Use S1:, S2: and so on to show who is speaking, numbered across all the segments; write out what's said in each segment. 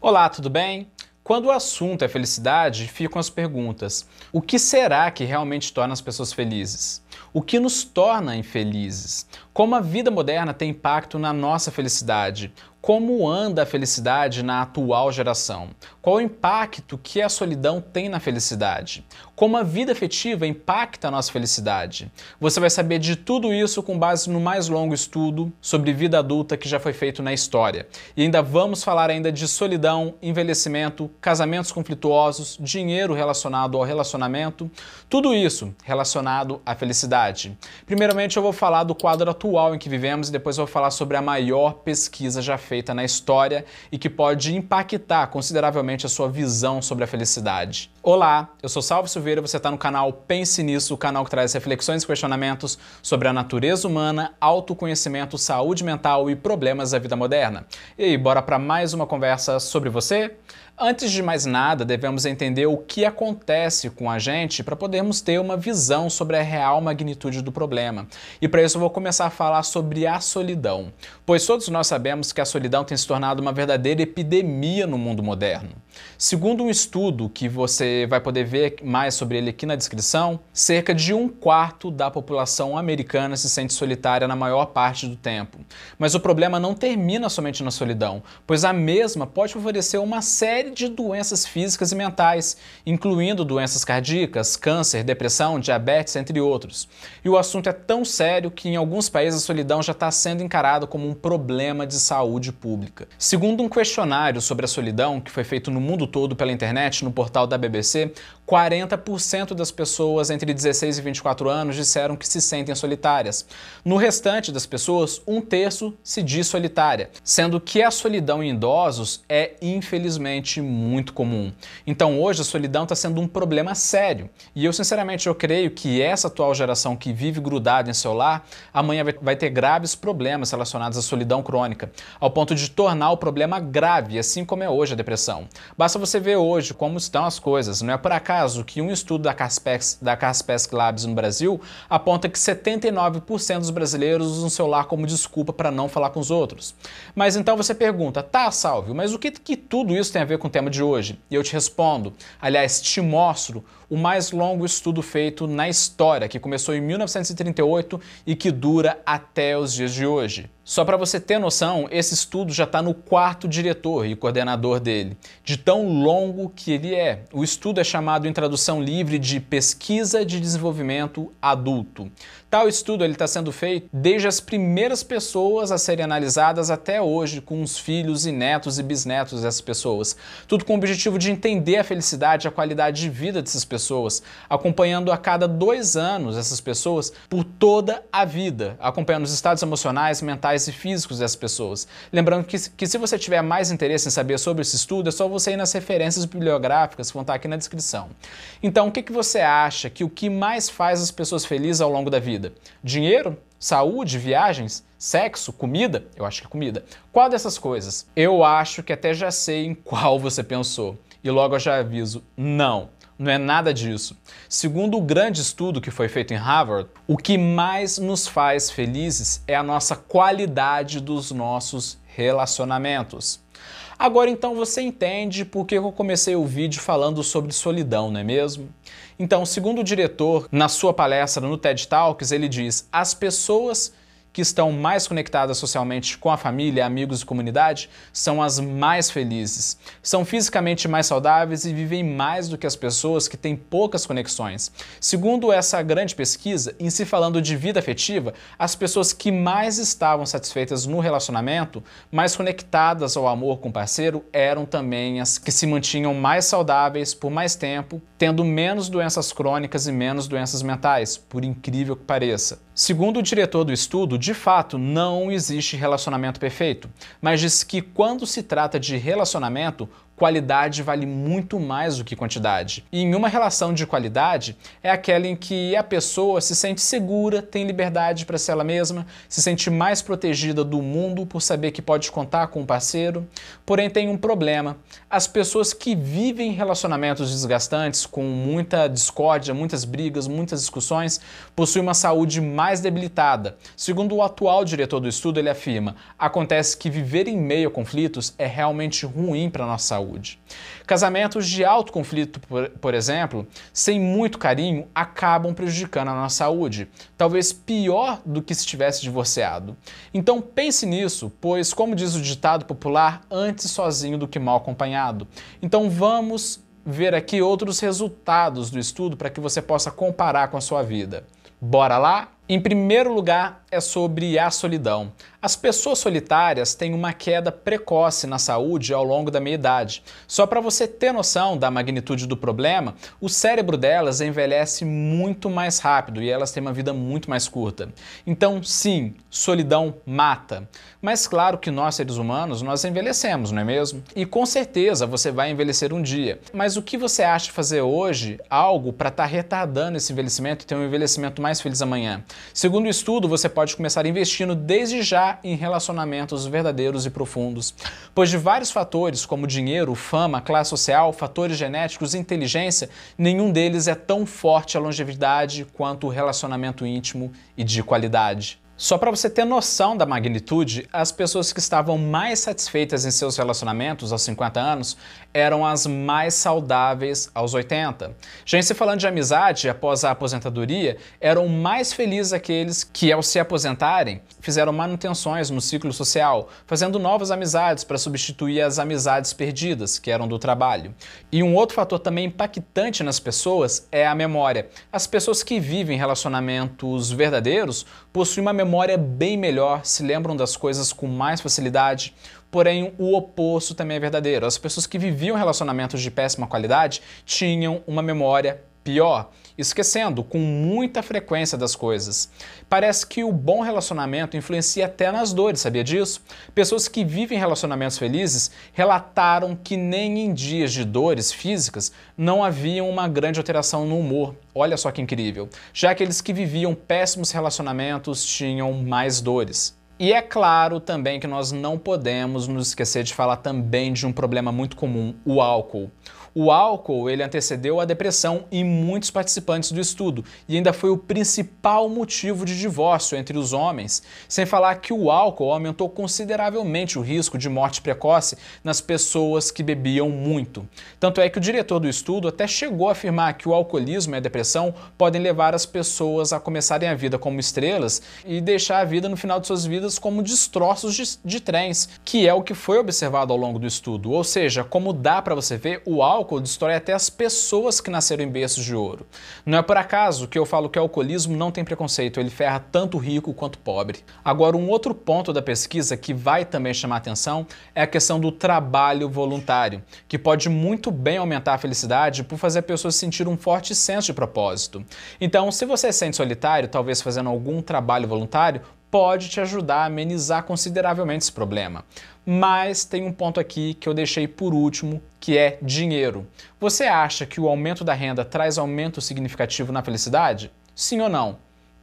S1: Olá, tudo bem? Quando o assunto é felicidade, ficam as perguntas: o que será que realmente torna as pessoas felizes? O que nos torna infelizes? Como a vida moderna tem impacto na nossa felicidade? Como anda a felicidade na atual geração? Qual o impacto que a solidão tem na felicidade? Como a vida afetiva impacta a nossa felicidade? Você vai saber de tudo isso com base no mais longo estudo sobre vida adulta que já foi feito na história. E ainda vamos falar ainda de solidão, envelhecimento, casamentos conflituosos, dinheiro relacionado ao relacionamento, tudo isso relacionado à felicidade. Primeiramente eu vou falar do quadro atual em que vivemos e depois eu vou falar sobre a maior pesquisa já feita na história e que pode impactar consideravelmente a sua visão sobre a felicidade. Olá, eu sou Salvo Silveira, você está no canal Pense Nisso, o canal que traz reflexões e questionamentos sobre a natureza humana, autoconhecimento, saúde mental e problemas da vida moderna. E aí, bora para mais uma conversa sobre você? Antes de mais nada, devemos entender o que acontece com a gente para podermos ter uma visão sobre a real magnitude do problema. E para isso eu vou começar a falar sobre a solidão, pois todos nós sabemos que a solidão tem se tornado uma verdadeira epidemia no mundo moderno. Segundo um estudo que você vai poder ver mais sobre ele aqui na descrição, cerca de um quarto da população americana se sente solitária na maior parte do tempo. Mas o problema não termina somente na solidão, pois a mesma pode favorecer uma série de doenças físicas e mentais, incluindo doenças cardíacas, câncer, depressão, diabetes, entre outros. E o assunto é tão sério que em alguns países a solidão já está sendo encarada como um problema de saúde pública. Segundo um questionário sobre a solidão, que foi feito no mundo todo pela internet, no portal da BBC, 40% das pessoas entre 16 e 24 anos disseram que se sentem solitárias. No restante das pessoas, um terço se diz solitária, sendo que a solidão em idosos é infelizmente muito comum. Então hoje a solidão está sendo um problema sério. E eu sinceramente eu creio que essa atual geração que vive grudada em seu lar, amanhã vai ter graves problemas relacionados à solidão crônica, ao ponto de tornar o problema grave, assim como é hoje a depressão. Basta você ver hoje como estão as coisas. Não é por acaso que um estudo da Caspes, da Caspes Labs no Brasil aponta que 79% dos brasileiros usam o celular como desculpa para não falar com os outros. Mas então você pergunta, tá, Salve, mas o que, que tudo isso tem a ver com o tema de hoje? E eu te respondo, aliás, te mostro o mais longo estudo feito na história, que começou em 1938 e que dura até os dias de hoje. Só para você ter noção, esse estudo já está no quarto diretor e coordenador dele, de tão longo que ele é. O estudo é chamado em tradução livre de Pesquisa de Desenvolvimento Adulto. Tal estudo está sendo feito desde as primeiras pessoas a serem analisadas até hoje, com os filhos e netos e bisnetos dessas pessoas. Tudo com o objetivo de entender a felicidade e a qualidade de vida dessas pessoas, acompanhando a cada dois anos essas pessoas por toda a vida, acompanhando os estados emocionais, mentais e físicos dessas pessoas. Lembrando que, que se você tiver mais interesse em saber sobre esse estudo, é só você ir nas referências bibliográficas que vão estar aqui na descrição. Então, o que, que você acha que o que mais faz as pessoas felizes ao longo da vida? Dinheiro? Saúde, viagens, sexo, comida? Eu acho que é comida. Qual dessas coisas? Eu acho que até já sei em qual você pensou. E logo eu já aviso, não. Não é nada disso. Segundo o grande estudo que foi feito em Harvard, o que mais nos faz felizes é a nossa qualidade dos nossos relacionamentos. Agora então você entende por que eu comecei o vídeo falando sobre solidão, não é mesmo? Então, segundo o diretor, na sua palestra no TED Talks, ele diz: as pessoas que estão mais conectadas socialmente com a família, amigos e comunidade são as mais felizes. São fisicamente mais saudáveis e vivem mais do que as pessoas que têm poucas conexões. Segundo essa grande pesquisa, em se falando de vida afetiva, as pessoas que mais estavam satisfeitas no relacionamento, mais conectadas ao amor com o parceiro, eram também as que se mantinham mais saudáveis por mais tempo, tendo menos doenças crônicas e menos doenças mentais, por incrível que pareça. Segundo o diretor do estudo, de fato não existe relacionamento perfeito, mas diz que quando se trata de relacionamento, qualidade vale muito mais do que quantidade. E em uma relação de qualidade é aquela em que a pessoa se sente segura, tem liberdade para ser ela mesma, se sente mais protegida do mundo por saber que pode contar com um parceiro. Porém, tem um problema. As pessoas que vivem relacionamentos desgastantes, com muita discórdia, muitas brigas, muitas discussões, possuem uma saúde mais debilitada. Segundo o atual diretor do estudo, ele afirma: acontece que viver em meio a conflitos é realmente ruim para a nossa saúde. Casamentos de alto conflito, por, por exemplo, sem muito carinho, acabam prejudicando a nossa saúde, talvez pior do que se tivesse divorciado. Então pense nisso, pois, como diz o ditado popular, antes sozinho do que mal acompanhado. Então vamos ver aqui outros resultados do estudo para que você possa comparar com a sua vida. Bora lá? Em primeiro lugar, é sobre a solidão. As pessoas solitárias têm uma queda precoce na saúde ao longo da meia-idade. Só para você ter noção da magnitude do problema, o cérebro delas envelhece muito mais rápido e elas têm uma vida muito mais curta. Então, sim, solidão mata. Mas claro que nós, seres humanos, nós envelhecemos, não é mesmo? E com certeza você vai envelhecer um dia. Mas o que você acha fazer hoje algo para estar tá retardando esse envelhecimento e ter um envelhecimento mais feliz amanhã? Segundo o estudo, você pode começar investindo desde já em relacionamentos verdadeiros e profundos, pois de vários fatores, como dinheiro, fama, classe social, fatores genéticos inteligência, nenhum deles é tão forte a longevidade quanto o relacionamento íntimo e de qualidade. Só para você ter noção da magnitude, as pessoas que estavam mais satisfeitas em seus relacionamentos aos 50 anos eram as mais saudáveis aos 80. Já em se falando de amizade após a aposentadoria, eram mais felizes aqueles que, ao se aposentarem, fizeram manutenções no ciclo social, fazendo novas amizades para substituir as amizades perdidas, que eram do trabalho. E um outro fator também impactante nas pessoas é a memória. As pessoas que vivem relacionamentos verdadeiros possuem uma memória memória bem melhor, se lembram das coisas com mais facilidade. Porém, o oposto também é verdadeiro. As pessoas que viviam relacionamentos de péssima qualidade tinham uma memória pior, esquecendo com muita frequência das coisas. Parece que o bom relacionamento influencia até nas dores, sabia disso? Pessoas que vivem relacionamentos felizes relataram que nem em dias de dores físicas não havia uma grande alteração no humor. Olha só que incrível. Já aqueles que viviam péssimos relacionamentos tinham mais dores. E é claro também que nós não podemos nos esquecer de falar também de um problema muito comum, o álcool. O álcool ele antecedeu a depressão em muitos participantes do estudo e ainda foi o principal motivo de divórcio entre os homens, sem falar que o álcool aumentou consideravelmente o risco de morte precoce nas pessoas que bebiam muito. Tanto é que o diretor do estudo até chegou a afirmar que o alcoolismo e a depressão podem levar as pessoas a começarem a vida como estrelas e deixar a vida no final de suas vidas como destroços de, de trens, que é o que foi observado ao longo do estudo. Ou seja, como dá para você ver, o álcool álcool destrói até as pessoas que nasceram em berços de ouro. Não é por acaso que eu falo que o alcoolismo não tem preconceito, ele ferra tanto rico quanto pobre. Agora, um outro ponto da pesquisa que vai também chamar atenção é a questão do trabalho voluntário, que pode muito bem aumentar a felicidade por fazer a pessoa sentir um forte senso de propósito. Então, se você se sente solitário, talvez fazendo algum trabalho voluntário, pode te ajudar a amenizar consideravelmente esse problema. Mas tem um ponto aqui que eu deixei por último, que é dinheiro. Você acha que o aumento da renda traz aumento significativo na felicidade? Sim ou não?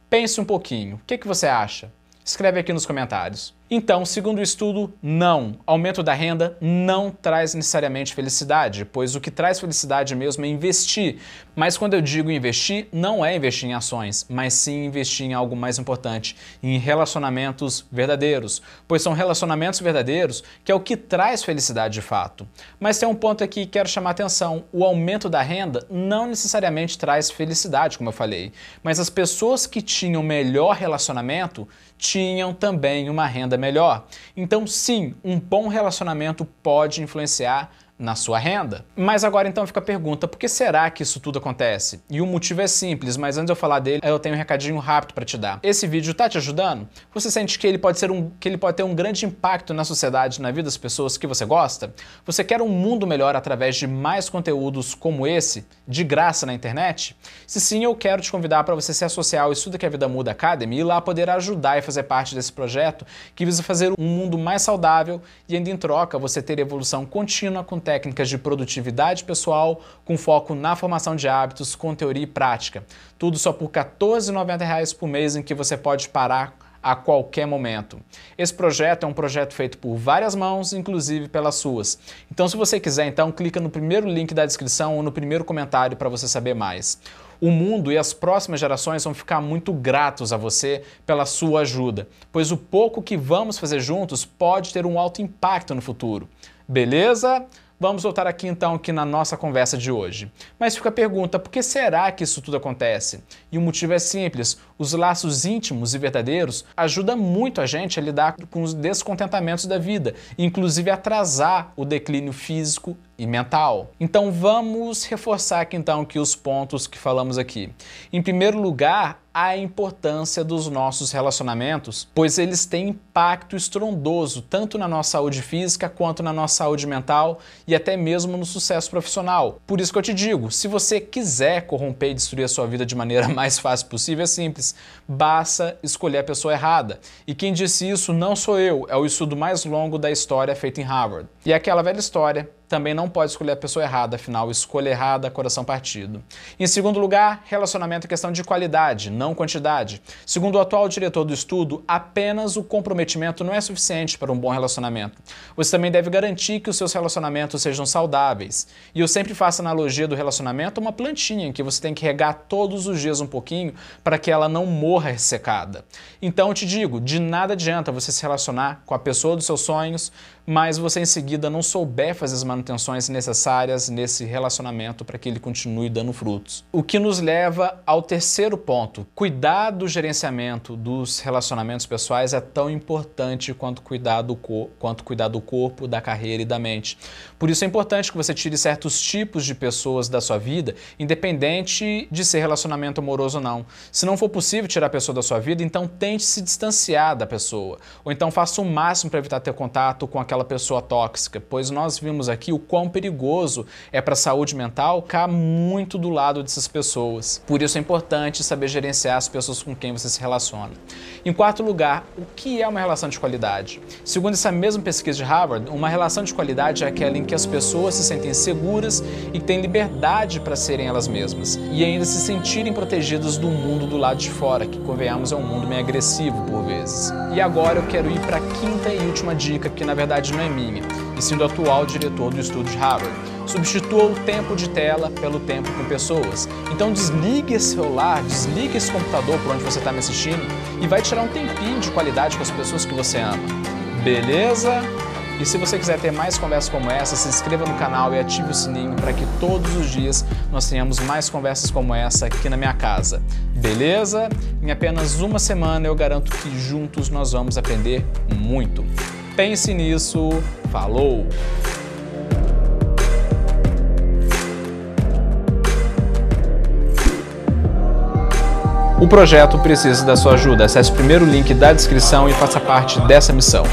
S1: Pense um pouquinho. O que, que você acha? Escreve aqui nos comentários. Então, segundo o estudo, não. Aumento da renda não traz necessariamente felicidade, pois o que traz felicidade mesmo é investir. Mas quando eu digo investir, não é investir em ações, mas sim investir em algo mais importante, em relacionamentos verdadeiros, pois são relacionamentos verdadeiros que é o que traz felicidade de fato. Mas tem um ponto aqui que quero chamar a atenção: o aumento da renda não necessariamente traz felicidade, como eu falei, mas as pessoas que tinham melhor relacionamento tinham também uma renda melhor. Então, sim, um bom relacionamento pode influenciar na sua renda. Mas agora então fica a pergunta, por que será que isso tudo acontece? E o motivo é simples, mas antes de eu falar dele, eu tenho um recadinho rápido para te dar. Esse vídeo tá te ajudando? Você sente que ele pode ser um que ele pode ter um grande impacto na sociedade, na vida das pessoas que você gosta? Você quer um mundo melhor através de mais conteúdos como esse, de graça na internet? Se sim, eu quero te convidar para você se associar ao Estudo que a Vida Muda Academy e lá poder ajudar e fazer parte desse projeto que visa fazer um mundo mais saudável e ainda em troca você ter evolução contínua com técnicas de produtividade pessoal com foco na formação de hábitos com teoria e prática. Tudo só por R$ 14,90 por mês em que você pode parar a qualquer momento. Esse projeto é um projeto feito por várias mãos, inclusive pelas suas. Então, se você quiser, então clica no primeiro link da descrição ou no primeiro comentário para você saber mais. O mundo e as próximas gerações vão ficar muito gratos a você pela sua ajuda, pois o pouco que vamos fazer juntos pode ter um alto impacto no futuro. Beleza? Vamos voltar aqui então aqui na nossa conversa de hoje. Mas fica a pergunta, por que será que isso tudo acontece? E o motivo é simples, os laços íntimos e verdadeiros ajudam muito a gente a lidar com os descontentamentos da vida, inclusive atrasar o declínio físico e mental. Então vamos reforçar aqui então que os pontos que falamos aqui. Em primeiro lugar, a importância dos nossos relacionamentos, pois eles têm impacto estrondoso tanto na nossa saúde física quanto na nossa saúde mental e até mesmo no sucesso profissional. Por isso que eu te digo, se você quiser corromper e destruir a sua vida de maneira mais fácil possível, é simples. Basta escolher a pessoa errada. E quem disse isso não sou eu, é o estudo mais longo da história feito em Harvard. E é aquela velha história também não pode escolher a pessoa errada, afinal, escolha errada, coração partido. Em segundo lugar, relacionamento é questão de qualidade, não quantidade. Segundo o atual diretor do estudo, apenas o comprometimento não é suficiente para um bom relacionamento. Você também deve garantir que os seus relacionamentos sejam saudáveis. E eu sempre faço analogia do relacionamento a uma plantinha que você tem que regar todos os dias um pouquinho para que ela não morra ressecada. Então eu te digo, de nada adianta você se relacionar com a pessoa dos seus sonhos, mas você em seguida não souber fazer as manutenções necessárias nesse relacionamento para que ele continue dando frutos. O que nos leva ao terceiro ponto. Cuidar do gerenciamento dos relacionamentos pessoais é tão importante quanto cuidar do, quanto cuidar do corpo, da carreira e da mente. Por isso é importante que você tire certos tipos de pessoas da sua vida, independente de ser relacionamento amoroso ou não. Se não for possível tirar a pessoa da sua vida, então tente se distanciar da pessoa. Ou então faça o máximo para evitar ter contato com aquela aquela pessoa tóxica, pois nós vimos aqui o quão perigoso é para a saúde mental ficar muito do lado dessas pessoas. Por isso é importante saber gerenciar as pessoas com quem você se relaciona. Em quarto lugar, o que é uma relação de qualidade? Segundo essa mesma pesquisa de Harvard, uma relação de qualidade é aquela em que as pessoas se sentem seguras e têm liberdade para serem elas mesmas e ainda se sentirem protegidas do mundo do lado de fora, que convenhamos é um mundo meio agressivo por vezes. E agora eu quero ir para a quinta e última dica, que na verdade não é minha, e sim do atual diretor do estudo de Harvard. Substitua o tempo de tela pelo tempo com pessoas. Então desligue esse celular, desligue esse computador por onde você está me assistindo e vai tirar um tempinho de qualidade com as pessoas que você ama. Beleza? E se você quiser ter mais conversas como essa, se inscreva no canal e ative o sininho para que todos os dias nós tenhamos mais conversas como essa aqui na minha casa. Beleza? Em apenas uma semana eu garanto que juntos nós vamos aprender muito. Pense nisso. Falou! O projeto precisa da sua ajuda. Acesse o primeiro link da descrição e faça parte dessa missão.